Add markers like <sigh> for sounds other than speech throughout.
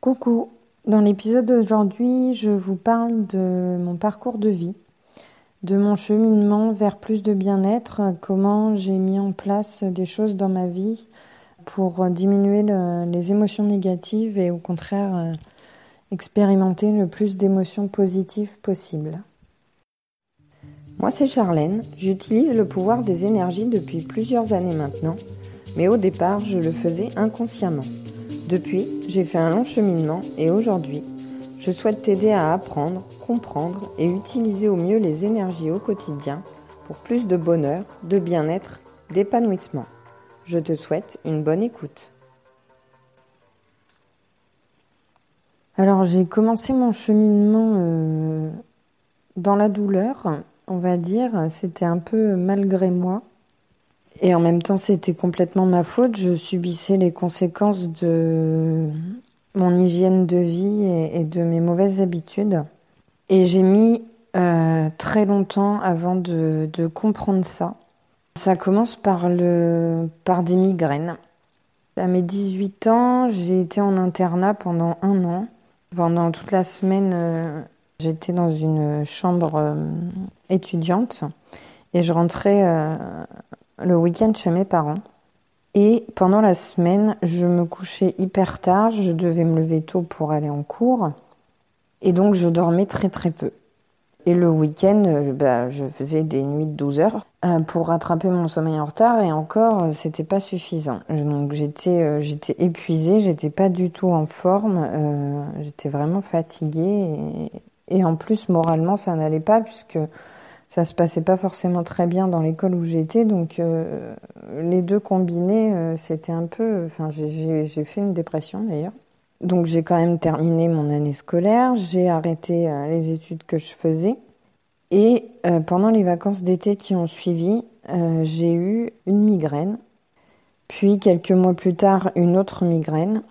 Coucou, dans l'épisode d'aujourd'hui, je vous parle de mon parcours de vie, de mon cheminement vers plus de bien-être, comment j'ai mis en place des choses dans ma vie pour diminuer les émotions négatives et au contraire euh, expérimenter le plus d'émotions positives possible. Moi c'est Charlène, j'utilise le pouvoir des énergies depuis plusieurs années maintenant, mais au départ je le faisais inconsciemment. Depuis, j'ai fait un long cheminement et aujourd'hui, je souhaite t'aider à apprendre, comprendre et utiliser au mieux les énergies au quotidien pour plus de bonheur, de bien-être, d'épanouissement. Je te souhaite une bonne écoute. Alors j'ai commencé mon cheminement euh, dans la douleur, on va dire. C'était un peu malgré moi. Et en même temps, c'était complètement ma faute. Je subissais les conséquences de mon hygiène de vie et, de mes mauvaises habitudes. Et j'ai mis euh, très longtemps avant de, comprendre ça. Ça commence par, le, par des migraines. À mes 18 ans, j'ai été en internat pendant un an. Pendant toute la semaine, euh, j'étais dans une chambre euh, étudiante et je rentrais le week-end chez mes parents. Et pendant la semaine, je me couchais hyper tard, je devais me lever tôt pour aller en cours. Et donc, je dormais très très peu. Et le week-end, euh, bah, je faisais des nuits de 12 heures euh, pour rattraper mon sommeil en retard. Et encore, euh, c'était pas suffisant. Donc, j'étais, j'étais épuisée, j'étais pas du tout en forme. j'étais vraiment fatiguée. Et, et, en plus, moralement, ça n'allait pas puisque ça se passait pas forcément très bien dans l'école où j'étais, donc euh, les deux combinés, euh, c'était un peu. Enfin, j'ai fait une dépression d'ailleurs. Donc j'ai quand même terminé mon année scolaire, j'ai arrêté euh, les études que je faisais, et pendant les vacances d'été qui ont suivi, j'ai eu une migraine, puis quelques mois plus tard une autre migraine.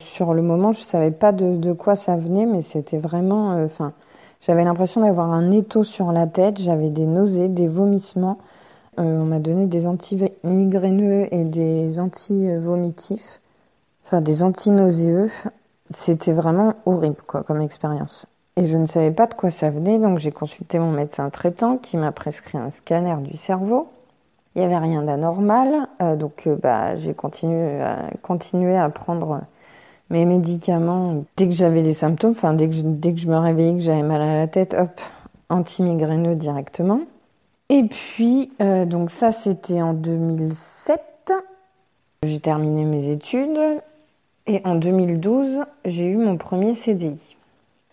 Sur le moment, je savais pas de, de quoi ça venait, mais c'était vraiment, enfin. J'avais l'impression d'avoir un étau sur la tête, j'avais des nausées, des vomissements. Euh, on m'a donné des anti-migraineux et des anti-vomitifs, enfin des anti-nauséeux. C'était vraiment horrible quoi, comme expérience. Et je ne savais pas de quoi ça venait, donc j'ai consulté mon médecin traitant qui m'a prescrit un scanner du cerveau. Il n'y avait rien d'anormal, euh, donc euh, bah, j'ai à, continué à prendre mes médicaments, dès que j'avais des symptômes, enfin dès que je, dès que je me réveillais, que j'avais mal à la tête, hop, anti-migraineux directement. Et puis, euh, donc ça c'était en 2007. J'ai terminé mes études et en 2012, j'ai eu mon premier CDI.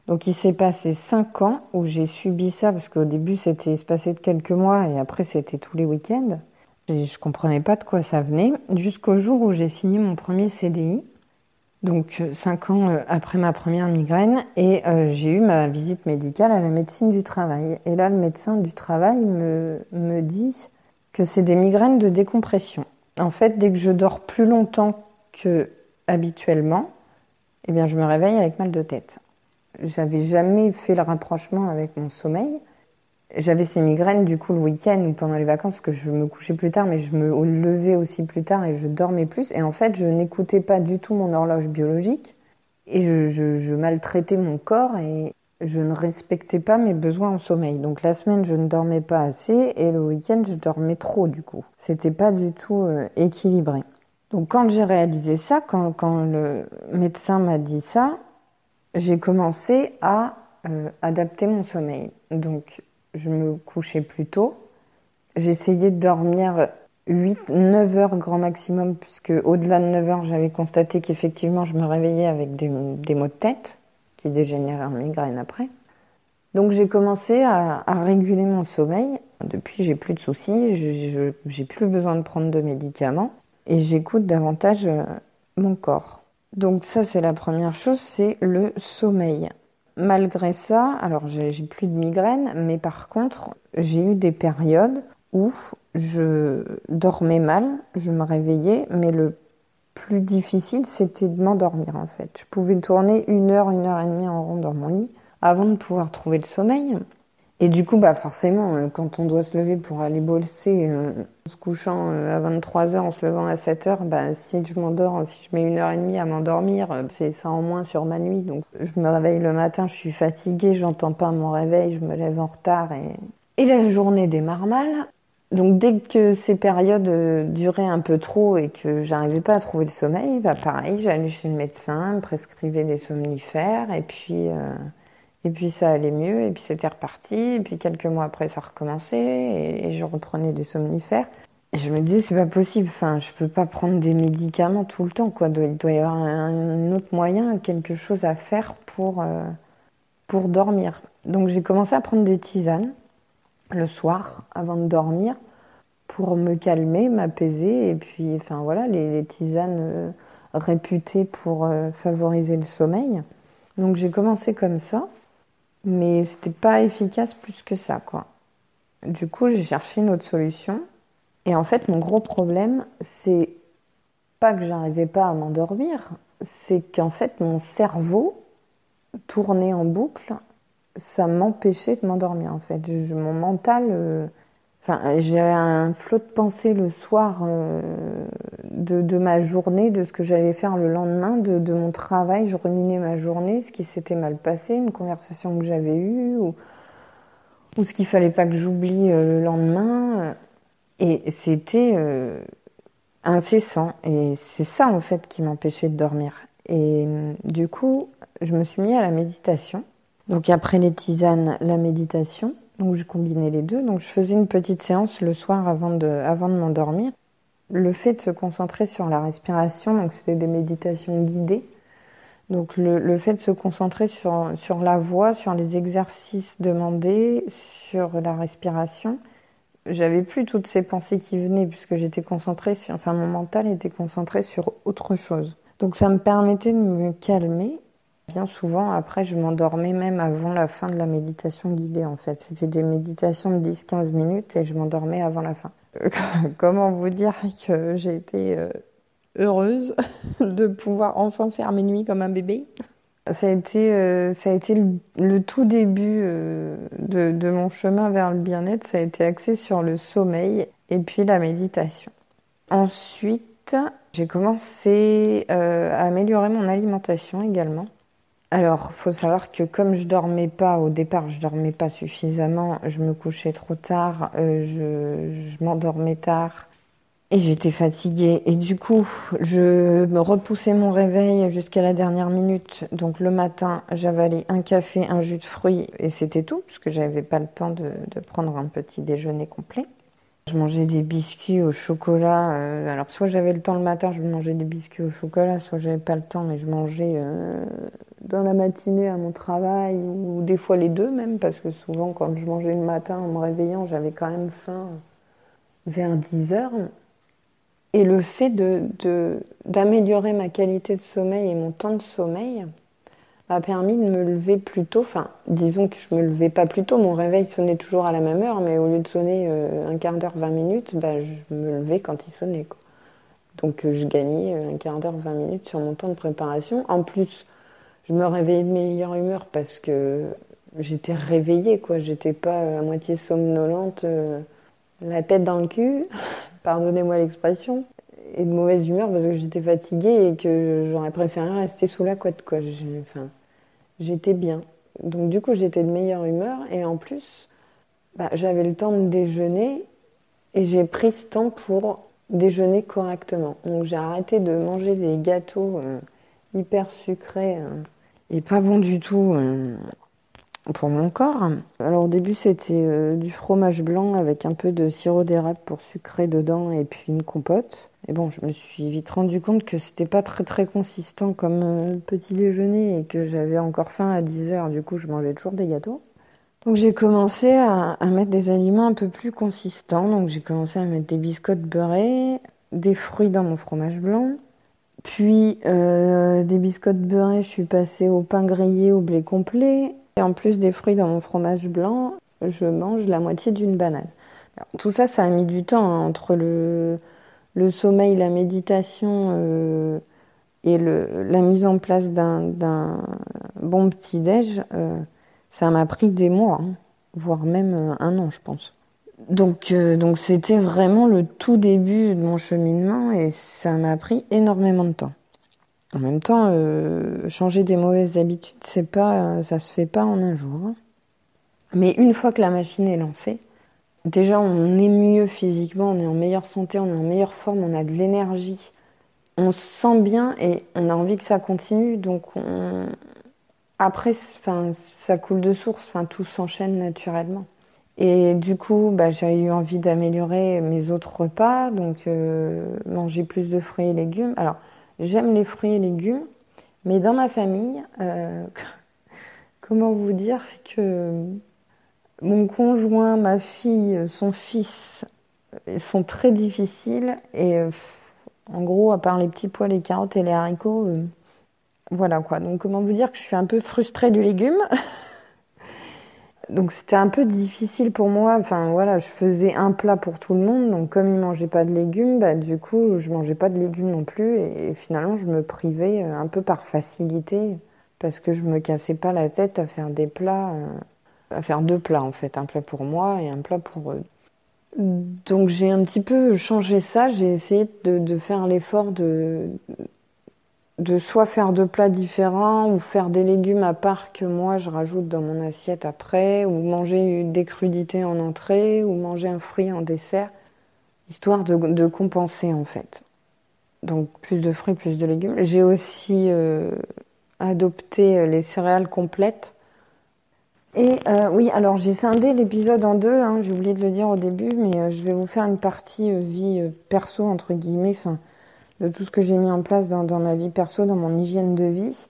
Donc il s'est passé cinq ans où j'ai subi ça parce qu'au début c'était espacé de quelques mois et après c'était tous les week-ends. Et je comprenais pas de quoi ça venait jusqu'au jour où j'ai signé mon premier CDI donc euh, cinq ans euh, après ma première migraine, et euh, j'ai eu ma visite médicale à la médecine du travail. Et là, le médecin du travail me, dit que c'est des migraines de décompression. En fait, dès que je dors plus longtemps que habituellement, eh bien, je me réveille avec mal de tête. J'avais jamais fait le rapprochement avec mon sommeil. J'avais ces migraines du coup le week-end ou pendant les vacances parce que je me couchais plus tard, mais je me levais aussi plus tard et je dormais plus. Et en fait, je n'écoutais pas du tout mon horloge biologique et je, maltraitais mon corps et je ne respectais pas mes besoins en sommeil. Donc la semaine, je ne dormais pas assez et le week-end, je dormais trop du coup. C'était pas du tout euh, équilibré. Donc quand j'ai réalisé ça, quand, quand le médecin m'a dit ça, j'ai commencé à euh, adapter mon sommeil. Donc je me couchais plus tôt. J'essayais de dormir 8, 9 heures grand maximum, puisque au-delà de 9 heures, j'avais constaté qu'effectivement, je me réveillais avec des, maux de tête qui dégénéraient en migraine après. Donc j'ai commencé à, réguler mon sommeil. Depuis, j'ai plus de soucis, j'ai plus besoin de prendre de médicaments et j'écoute davantage euh, mon corps. Donc ça, c'est la première chose, c'est le sommeil. Malgré ça, alors j'ai plus de migraine, mais par contre, j'ai eu des périodes où je dormais mal, je me réveillais, mais le plus difficile, c'était de m'endormir en fait. Je pouvais tourner une heure, une heure et demie en rond dans mon lit avant de pouvoir trouver le sommeil. Et du coup, bah forcément, euh, quand on doit se lever pour aller bosser, euh, en se couchant euh, à 23h, en se levant à 7h, bah, si je m'endors, si je mets une heure et demie à m'endormir, c'est ça en moins sur ma nuit. Donc je me réveille le matin, je suis fatiguée, j'entends pas mon réveil, je me lève en retard et, et la journée démarre mal. Donc dès que ces périodes duraient un peu trop et que j'arrivais pas à trouver le sommeil, bah pareil, j'allais chez le médecin, me prescrivait des somnifères et puis... Et puis ça allait mieux, et puis c'était reparti, et puis quelques mois après ça recommençait, et, je reprenais des somnifères. Je me disais, c'est pas possible, enfin, je peux pas prendre des médicaments tout le temps, quoi. Il doit y avoir un, autre moyen, quelque chose à faire pour, euh, pour dormir. Donc j'ai commencé à prendre des tisanes le soir avant de dormir pour me calmer, m'apaiser, et puis, enfin voilà, les, tisanes euh, réputées pour euh, favoriser le sommeil. Donc j'ai commencé comme ça. Mais c'était pas efficace plus que ça, quoi. Du coup, j'ai cherché une autre solution. Et en fait, mon gros problème, c'est pas que j'arrivais pas à m'endormir, c'est qu'en fait, mon cerveau tournait en boucle. Ça m'empêchait de m'endormir, en fait. mon mental. Euh, Enfin, j'ai un flot de pensée le soir euh, de, ma journée, de ce que j'allais faire le lendemain, de, mon travail. Je ruminais ma journée, ce qui s'était mal passé, une conversation que j'avais eue, ou, ou ce qu'il fallait pas que j'oublie euh, le lendemain. Et c'était euh, incessant. Et c'est ça, en fait, qui m'empêchait de dormir. Et du coup, je me suis mis à la méditation. Donc après les tisanes, la méditation. Donc je combinais les deux. Donc je faisais une petite séance le soir avant de, avant de m'endormir. Le fait de se concentrer sur la respiration, donc c'était des méditations guidées. Donc le, le, fait de se concentrer sur, sur la voix, sur les exercices demandés, sur la respiration, j'avais plus toutes ces pensées qui venaient puisque j'étais concentrée sur, enfin mon mental était concentré sur autre chose. Donc ça me permettait de me calmer Bien souvent, après, je m'endormais même avant la fin de la méditation guidée, en fait. C'était des méditations de 10-15 minutes et je m'endormais avant la fin. <laughs> Comment vous dire que j'ai été euh, heureuse <laughs> de pouvoir enfin faire mes nuits comme un bébé? Ça a été, euh, ça a été le, tout début euh, de, mon chemin vers le bien-être. Ça a été axé sur le sommeil et puis la méditation. Ensuite, j'ai commencé à améliorer mon alimentation également. Alors, faut savoir que comme je dormais pas au départ, je dormais pas suffisamment, je me couchais trop tard, euh, je, m'endormais tard et j'étais fatiguée. Et du coup, je me repoussais mon réveil jusqu'à la dernière minute. Donc le matin, j'avalais un café, un jus de fruits et c'était tout, puisque j'avais pas le temps de prendre un petit déjeuner complet. Je mangeais des biscuits au chocolat. Euh, alors, soit j'avais le temps le matin, je mangeais des biscuits au chocolat, soit j'avais pas le temps, mais je mangeais euh, dans la matinée à mon travail, ou, des fois les deux même, parce que souvent, quand je mangeais le matin en me réveillant, j'avais quand même faim vers 10 heures. Et le fait d'améliorer de, ma qualité de sommeil et mon temps de sommeil, m'a permis de me lever plus tôt. Enfin, disons que je me levais pas plus tôt. Mon réveil sonnait toujours à la même heure, mais au lieu de sonner euh, un quart d'heure, 20 minutes, bah, je me levais quand il sonnait. Donc euh, je gagnais euh, un quart d'heure, 20 minutes sur mon temps de préparation. En plus, je me réveillais de meilleure humeur parce que j'étais réveillée, quoi. J'étais pas à moitié somnolente, la tête dans le cul, <laughs> pardonnez-moi l'expression, et de mauvaise humeur parce que j'étais fatiguée et que j'aurais préféré rester sous la couette, quoi. Enfin, j'étais bien. Donc du coup, j'étais de meilleure humeur et en plus, bah, j'avais le temps de déjeuner et j'ai pris ce temps pour déjeuner correctement. Donc j'ai arrêté de manger des gâteaux euh, hyper sucrés euh, et pas bons du tout euh, pour mon corps. Alors au début, c'était du fromage blanc avec un peu de sirop d'érable pour sucrer dedans et puis une compote. Et bon, je me suis vite rendu compte que c'était pas très très consistant comme euh, petit déjeuner et que j'avais encore faim à 10 heures. Du coup, je mangeais toujours des gâteaux. Donc j'ai commencé à, mettre des aliments un peu plus consistants. Donc j'ai commencé à mettre des biscottes beurrés, des fruits dans mon fromage blanc. Puis euh, des biscottes beurrés, je suis passée au pain grillé au blé complet. Et en plus des fruits dans mon fromage blanc, je mange la moitié d'une banane. tout ça, ça a mis du temps hein, entre le, sommeil, la méditation euh, et le, la mise en place d'un bon petit-déj, euh, ça m'a pris des mois. Hein. voire même un an, je pense. Donc, donc c'était vraiment le tout début de mon cheminement et ça m'a pris énormément de temps. En même temps, changer des mauvaises habitudes, c'est pas, ça se fait pas en un jour. Mais une fois que la machine est lancée, déjà on est mieux physiquement, on est en meilleure santé, on est en meilleure forme, on a de l'énergie. On se sent bien et on a envie que ça continue. Donc après, ça coule de source, tout s'enchaîne naturellement. Et du coup, bah, j'ai eu envie d'améliorer mes autres repas, donc euh, manger plus de fruits et légumes. Alors, j'aime les fruits et légumes, mais dans ma famille, euh, <laughs> comment vous dire que mon conjoint, ma fille, son fils sont très difficiles et euh, en gros, à part les petits pois, les carottes et les haricots, euh, voilà quoi. Donc comment vous dire que je suis un peu frustrée du légume? <laughs> donc c'était un peu difficile pour moi. Enfin voilà, je faisais un plat pour tout le monde. Donc comme ils mangeaient pas de légumes, bah, du coup je mangeais pas de légumes non plus. Et, finalement je me privais euh, un peu par facilité parce que je me cassais pas la tête à faire des plats à faire deux plats en fait, un plat pour moi et un plat pour eux. Donc j'ai un petit peu changé ça, j'ai essayé de, faire l'effort de, de soit faire deux plats différents ou faire des légumes à part que moi je rajoute dans mon assiette après, ou manger des crudités en entrée, ou manger un fruit en dessert, histoire de, compenser en fait. Donc plus de fruits, plus de légumes. J'ai aussi euh, adopté les céréales complètes et euh, oui, alors j'ai scindé l'épisode en deux, hein, j'ai oublié de le dire au début, mais euh, je vais vous faire une partie euh, vie perso, entre guillemets, fin, de tout ce que j'ai mis en place dans, dans, ma vie perso, dans mon hygiène de vie.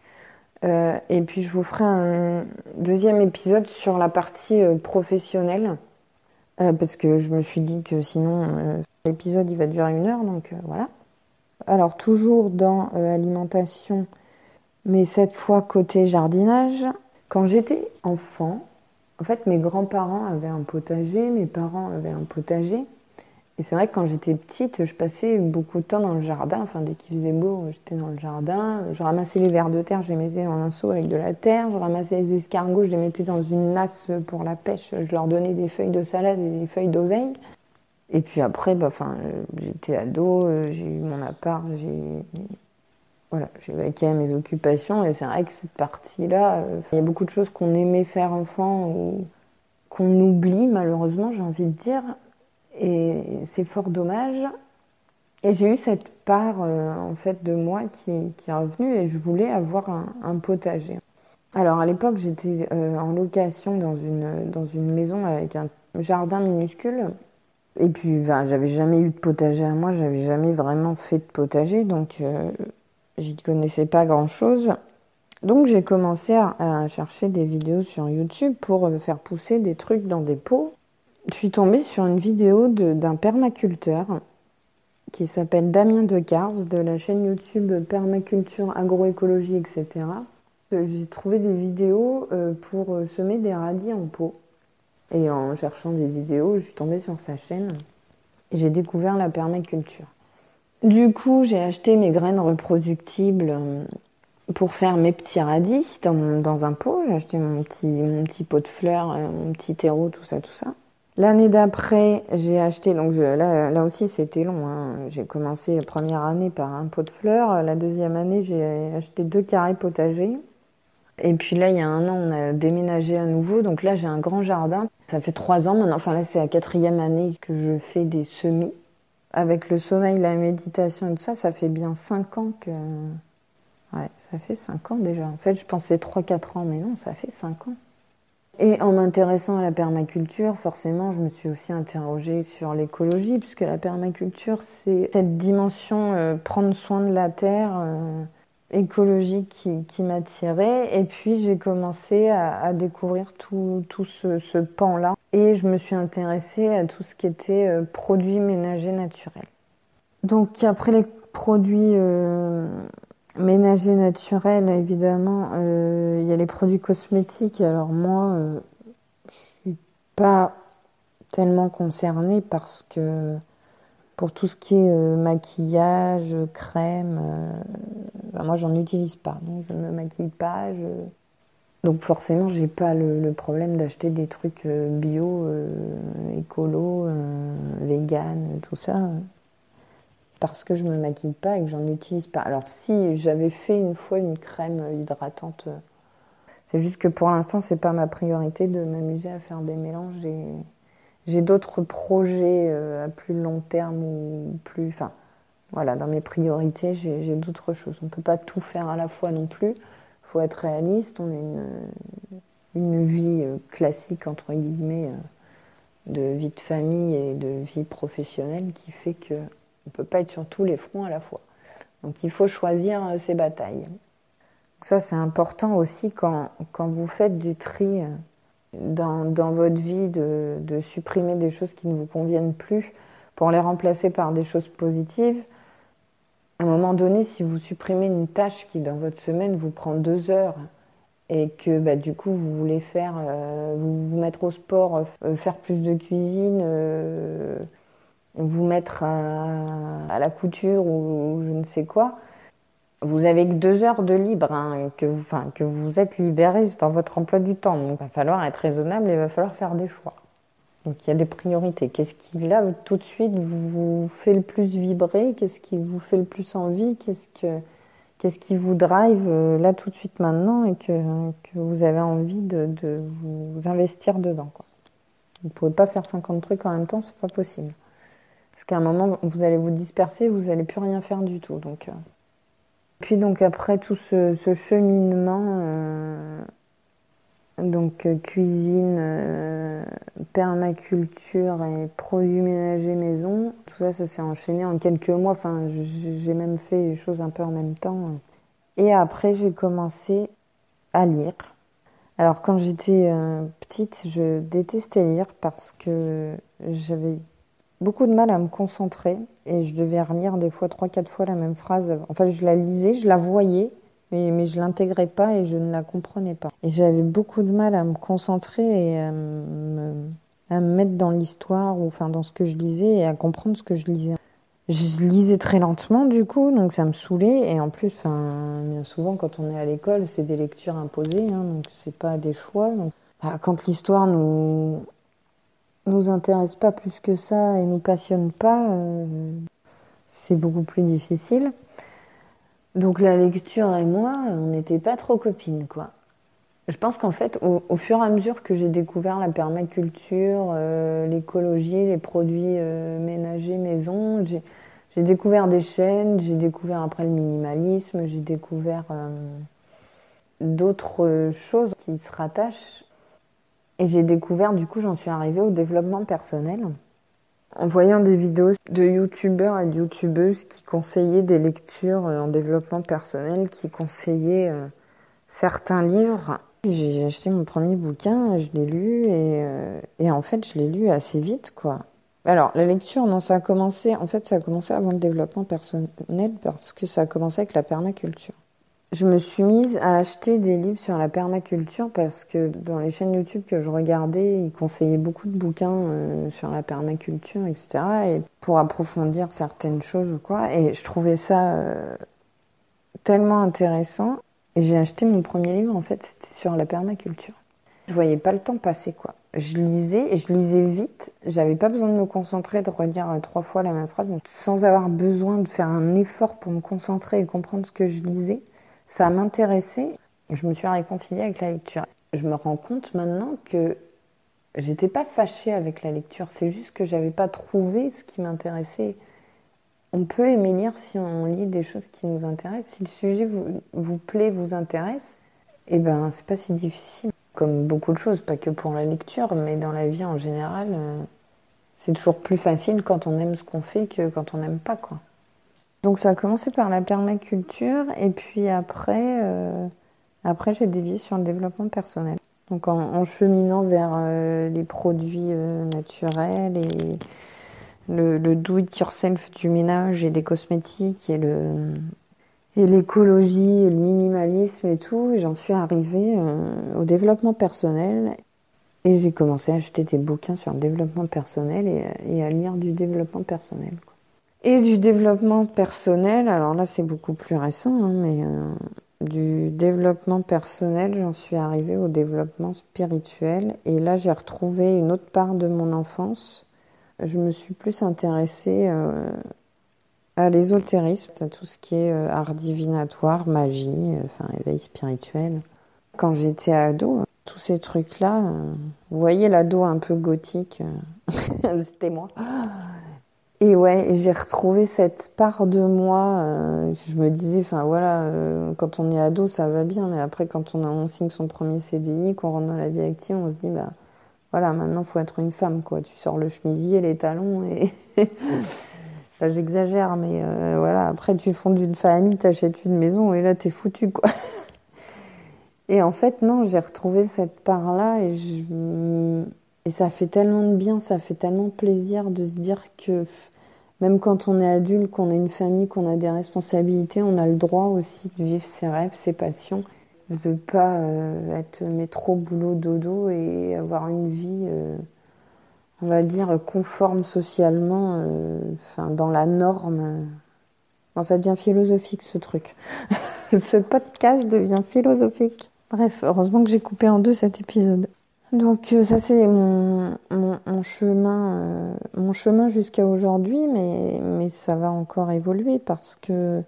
et puis je vous ferai un deuxième épisode sur la partie professionnelle, parce que je me suis dit que sinon l'épisode il va durer une heure, donc voilà. Alors toujours dans alimentation, mais cette fois côté jardinage. Quand j'étais enfant, en fait, mes grands-parents avaient un potager, mes parents avaient un potager. Et c'est vrai que quand j'étais petite, je passais beaucoup de temps dans le jardin. Enfin, dès qu'il faisait beau, j'étais dans le jardin. Je ramassais les vers de terre, je les mettais dans un seau avec de la terre. Je ramassais les escargots, je les mettais dans une nasse pour la pêche. Je leur donnais des feuilles de salade et des feuilles d'oseille. Et puis après, bah, enfin, j'étais ado, j'ai eu mon appart, j'ai voilà, à mes occupations et c'est vrai que cette partie-là, euh, il y a beaucoup de choses qu'on aimait faire enfant ou qu'on oublie malheureusement, j'ai envie de dire, et c'est fort dommage. Et j'ai eu cette part euh, en fait de moi qui, est revenue et je voulais avoir un, potager. Alors à l'époque j'étais euh, en location dans une, dans une maison avec un jardin minuscule. Et puis ben, j'avais jamais eu de potager à moi, j'avais jamais vraiment fait de potager, donc j'y connaissais pas grand chose. Donc j'ai commencé à, chercher des vidéos sur YouTube pour euh, faire pousser des trucs dans des pots. Je suis tombée sur une vidéo d'un permaculteur qui s'appelle Damien Decars de la chaîne YouTube Permaculture, Agroécologie, etc. J'ai trouvé des vidéos euh, pour euh, semer des radis en pot. Et en cherchant des vidéos, je suis tombée sur sa chaîne et j'ai découvert la permaculture. Du coup, j'ai acheté mes graines reproductibles euh, pour faire mes petits radis dans, un pot. J'ai acheté mon petit, mon petit pot de fleurs, euh, mon petit terreau, tout ça, tout ça. L'année d'après, j'ai acheté, donc là, là aussi c'était long, hein. j'ai commencé la première année par un pot de fleurs, la deuxième année j'ai acheté deux carrés potagers, et puis là il y a un an on a déménagé à nouveau, donc là j'ai un grand jardin, ça fait trois ans maintenant, enfin là c'est la quatrième année que je fais des semis, avec le sommeil, la méditation et tout ça, ça fait bien 5 ans que. Ouais, ça fait 5 ans déjà. En fait, je pensais 3-4 ans, mais non, ça fait 5 ans. Et en m'intéressant à la permaculture, forcément, je me suis aussi interrogée sur l'écologie, puisque la permaculture, c'est cette dimension euh, prendre soin de la terre, euh, écologique qui, m'attirait. Et puis j'ai commencé à, découvrir tout, tout ce, ce pan-là. Et je me suis intéressée à tout ce qui était euh, produits ménagers naturels. Donc après les produits euh, ménagers naturels, évidemment, euh, il y a les produits cosmétiques. Alors moi, je suis pas tellement concernée parce que pour tout ce qui est euh, maquillage, crème, euh, moi j'en utilise pas. Je ne me maquille pas. Donc forcément, j'ai pas le, problème d'acheter des trucs euh, bio, euh, écolo, vegan, tout ça, parce que je me maquille pas et que j'en utilise pas. Alors si j'avais fait une fois une crème hydratante, c'est juste que pour l'instant, c'est pas ma priorité de m'amuser à faire des mélanges. J'ai d'autres projets à plus long terme ou plus, enfin voilà, dans mes priorités, j'ai d'autres choses. On ne peut pas tout faire à la fois non plus. Il faut être réaliste. On a une, une vie euh, classique, entre guillemets, euh, de vie de famille et de vie professionnelle qui fait qu'on ne peut pas être sur tous les fronts à la fois. Donc il faut choisir euh, ses batailles. Ça, c'est important aussi quand, quand, vous faites du tri dans, dans votre vie, de, de, supprimer des choses qui ne vous conviennent plus pour les remplacer par des choses positives à un moment donné, si vous supprimez une tâche qui dans votre semaine vous prend deux heures et que bah, du coup vous voulez faire, euh, vous, vous mettre au sport, euh, faire plus de cuisine, euh, vous mettre à, la couture ou, je ne sais quoi, vous avez que deux heures de libre hein, que, vous, êtes libéré dans votre emploi du temps. Donc il va falloir être raisonnable et il va falloir faire des choix. Donc il y a des priorités. Qu'est-ce qui là tout de suite vous fait le plus vibrer? Qu'est-ce qui vous fait le plus envie? Qu'est-ce que qu'est-ce qui vous drive euh, là tout de suite maintenant et que, vous avez envie de, vous investir dedans quoi? Vous pouvez pas faire 50 trucs en même temps, c'est pas possible. Parce qu'à un moment vous allez vous disperser, vous allez plus rien faire du tout. Donc euh. puis donc après tout ce, cheminement euh, donc euh, cuisine, permaculture et produits ménagers maison. Tout ça, ça s'est enchaîné en quelques mois. Enfin, j'ai même fait les choses un peu en même temps. Et après, j'ai commencé à lire. Alors, quand j'étais petite, je détestais lire parce que j'avais beaucoup de mal à me concentrer et je devais relire des fois trois, quatre fois la même phrase. Enfin, je la lisais, je la voyais, mais, mais je l'intégrais pas et je ne la comprenais pas. Et j'avais beaucoup de mal à me concentrer et à me, mettre dans l'histoire ou enfin dans ce que je lisais et à comprendre ce que je lisais. Je lisais très lentement du coup, donc ça me saoulait et en plus, bien souvent quand on est à l'école, c'est des lectures imposées, hein, donc c'est pas des choix. Bah, quand l'histoire nous nous intéresse pas plus que ça et nous passionne pas, euh, c'est beaucoup plus difficile. Donc la lecture et moi, on n'était pas trop copines, quoi. Je pense qu'en fait, au, fur et à mesure que j'ai découvert la permaculture, euh, l'écologie, les produits euh, ménagers maison, j'ai découvert des chaînes, j'ai découvert après le minimalisme, j'ai découvert d'autres choses qui se rattachent. Et j'ai découvert, du coup, j'en suis arrivée au développement personnel en voyant des vidéos de youtubeurs et de youtubeuses qui conseillaient des lectures euh, en développement personnel, qui conseillaient euh, certains livres. J'ai acheté mon premier bouquin, je l'ai lu et, euh, et, en fait je l'ai lu assez vite quoi. Alors la lecture, non, ça a commencé, en fait ça a commencé avant le développement personnel parce que ça a commencé avec la permaculture. Je me suis mise à acheter des livres sur la permaculture parce que dans les chaînes YouTube que je regardais, ils conseillaient beaucoup de bouquins euh, sur la permaculture, etc. Et pour approfondir certaines choses ou quoi. Et je trouvais ça euh, tellement intéressant. Et j'ai acheté mon premier livre, en fait, c'était sur la permaculture. Je voyais pas le temps passer, quoi. Je lisais et je lisais vite. J'avais pas besoin de me concentrer, de redire euh, trois fois la même phrase, sans avoir besoin de faire un effort pour me concentrer et comprendre ce que je lisais ça m'intéressait. Je me suis réconciliée avec la lecture. Je me rends compte maintenant que j'étais pas fâchée avec la lecture, c'est juste que j'avais pas trouvé ce qui m'intéressait. On peut aimer lire si on lit des choses qui nous intéressent. Si le sujet vous, vous plaît, vous intéresse, eh ben c'est pas si difficile. Comme beaucoup de choses, pas que pour la lecture, mais dans la vie en général, euh, c'est toujours plus facile quand on aime ce qu'on fait que quand on n'aime pas quoi. Donc ça a commencé par la permaculture et puis après, euh, après j'ai dévié sur le développement personnel. Donc en, cheminant vers euh, les produits euh, naturels et le, do it yourself du ménage et des cosmétiques et le l'écologie et le minimalisme et tout, j'en suis arrivée au développement personnel et j'ai commencé à acheter des bouquins sur le développement personnel et, à lire du développement personnel. Et du développement personnel, alors là c'est beaucoup plus récent, hein, mais euh, Du développement personnel, j'en suis arrivée au développement spirituel. Et là, j'ai retrouvé une autre part de mon enfance. Je me suis plus intéressée euh, à l'ésotérisme, à tout ce qui est euh, art divinatoire, magie, enfin éveil spirituel. Quand j'étais ado, tous ces trucs-là, vous voyez l'ado un peu gothique, <laughs> c'était moi. Et ouais, j'ai retrouvé cette part de moi. Euh, je me disais, enfin voilà, euh, quand on est ado, ça va bien, mais après, quand on, a, signe son premier CDI, qu'on rentre dans la vie active, on se dit, bah voilà, maintenant, faut être une femme, quoi. Tu sors le chemisier, les talons, et. <laughs> J'exagère, mais euh, voilà, après, tu fondes une famille, t'achètes une maison, et là, t'es foutu, quoi. <laughs> et en fait, non, j'ai retrouvé cette part-là, et et ça fait tellement de bien, ça fait tellement plaisir de se dire que même quand on est adulte, qu'on a une famille, qu'on a des responsabilités, on a le droit aussi de vivre ses rêves, ses passions, de ne pas euh, être métro, boulot, dodo et avoir une vie, euh, on va dire, conforme socialement, euh, dans la norme. ça devient philosophique ce truc. <laughs> ce podcast devient philosophique. Bref, heureusement que j'ai coupé en deux cet épisode. Donc euh, ça c'est mon, mon, chemin, euh, mon chemin jusqu'à aujourd'hui, mais, mais ça va encore évoluer parce que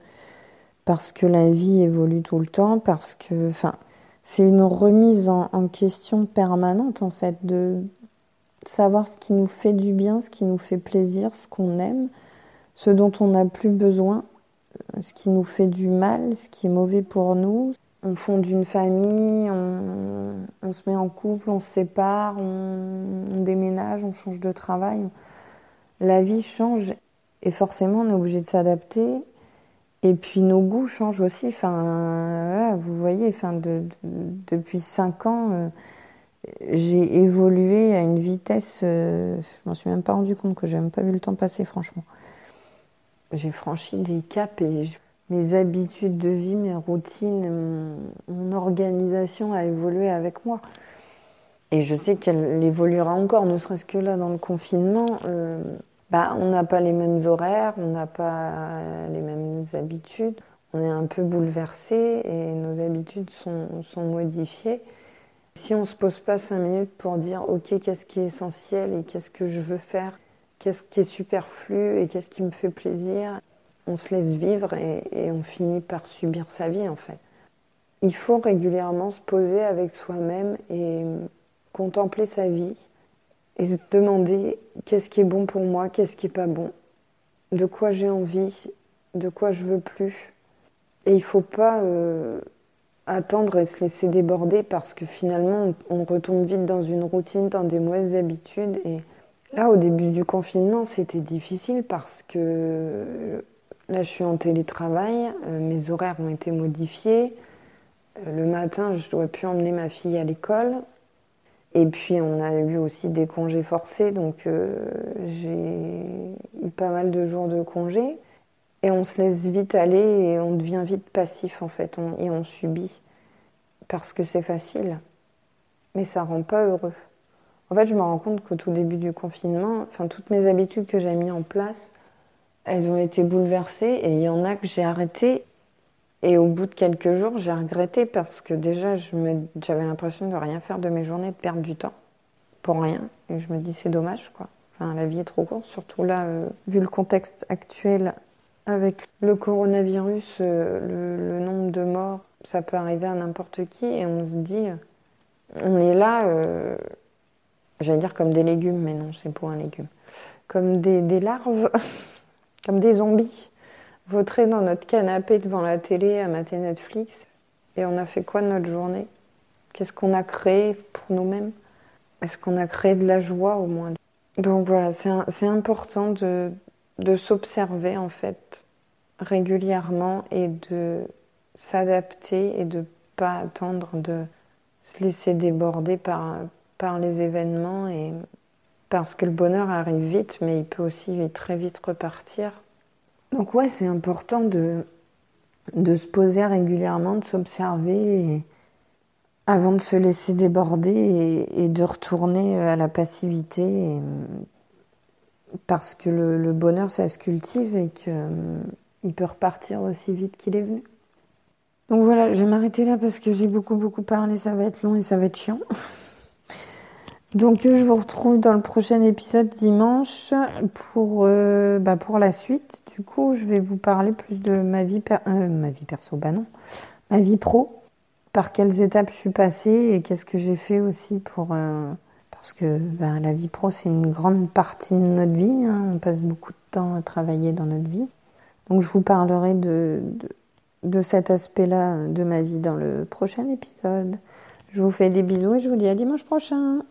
parce que la vie évolue tout le temps, parce que, enfin, c'est une remise en, en, question permanente en fait de savoir ce qui nous fait du bien, ce qui nous fait plaisir, ce qu'on aime, ce dont on n'a plus besoin, ce qui nous fait du mal, ce qui est mauvais pour nous, on fonde une famille, on, se met en couple, on se sépare, on, déménage, on change de travail. La vie change et forcément on est obligé de s'adapter. Et puis nos goûts changent aussi. Vous voyez, depuis cinq ans, euh, j'ai évolué à une vitesse. Euh, je m'en suis même pas rendu compte que j'ai même pas vu le temps passer, franchement. J'ai franchi des caps et je mes habitudes de vie, mes routines, mon, organisation a évolué avec moi. Et je sais qu'elle évoluera encore, ne serait-ce que là dans le confinement. Euh, bah, on n'a pas les mêmes horaires, on n'a pas les mêmes habitudes, on est un peu bouleversé et nos habitudes sont, sont modifiées. Si on ne se pose pas cinq minutes pour dire ok qu'est-ce qui est essentiel et qu'est-ce que je veux faire, qu'est-ce qui est superflu et qu'est-ce qui me fait plaisir, on se laisse vivre et, on finit par subir sa vie en fait. Il faut régulièrement se poser avec soi-même et contempler sa vie et se demander qu'est-ce qui est bon pour moi, qu'est-ce qui est pas bon, de quoi j'ai envie, de quoi je veux plus. Et il faut pas euh, attendre et se laisser déborder parce que finalement on, retombe vite dans une routine, dans des mauvaises habitudes. Et là, au début du confinement, c'était difficile parce que Là, je suis en télétravail, euh, mes horaires ont été modifiés. Euh, le matin, je dois plus emmener ma fille à l'école. Et puis, on a eu aussi des congés forcés, donc euh, j'ai eu pas mal de jours de congés. Et on se laisse vite aller et on devient vite passif, en fait, et on subit. Parce que c'est facile. Mais ça rend pas heureux. En fait, je me rends compte qu'au tout début du confinement, enfin, toutes mes habitudes que j'ai mis en place, elles ont été bouleversées et il y en a que j'ai arrêté. Et au bout de quelques jours, j'ai regretté parce que déjà, j'avais l'impression de rien faire de mes journées, de perdre du temps pour rien. Et je me dis, c'est dommage, quoi. Enfin, la vie est trop courte, surtout là, euh, vu le contexte actuel avec le coronavirus, euh, le, nombre de morts, ça peut arriver à n'importe qui. Et on se dit, on est là, euh, j'allais dire comme des légumes, mais non, c'est pour un légume. Comme des, des larves. <laughs> comme des zombies, vautrés dans notre canapé devant la télé à mater Netflix. Et on a fait quoi de notre journée? Qu'est-ce qu'on a créé pour nous-mêmes? Est-ce qu'on a créé de la joie au moins? Donc voilà, c'est important de, de s'observer en fait régulièrement et de s'adapter et de pas attendre de se laisser déborder par, par les événements et parce que le bonheur arrive vite, mais il peut aussi très vite repartir. Donc ouais, c'est important de, de se poser régulièrement, de s'observer avant de se laisser déborder et, de retourner à la passivité. parce que le, bonheur, ça se cultive et qu'il peut repartir aussi vite qu'il est venu. Donc voilà, je vais m'arrêter là parce que j'ai beaucoup beaucoup parlé, ça va être long et ça va être chiant. <laughs> Donc je vous retrouve dans le prochain épisode dimanche pour, euh, bah, pour la suite. Du coup, je vais vous parler plus de ma vie, euh, perso, bah non, ma vie pro, par quelles étapes je suis passée et qu'est-ce que j'ai fait aussi pour... Euh, parce que bah, la vie pro, c'est une grande partie de notre vie. Hein. On passe beaucoup de temps à travailler dans notre vie. Donc je vous parlerai de, de cet aspect-là de ma vie dans le prochain épisode. Je vous fais des bisous et je vous dis à dimanche prochain.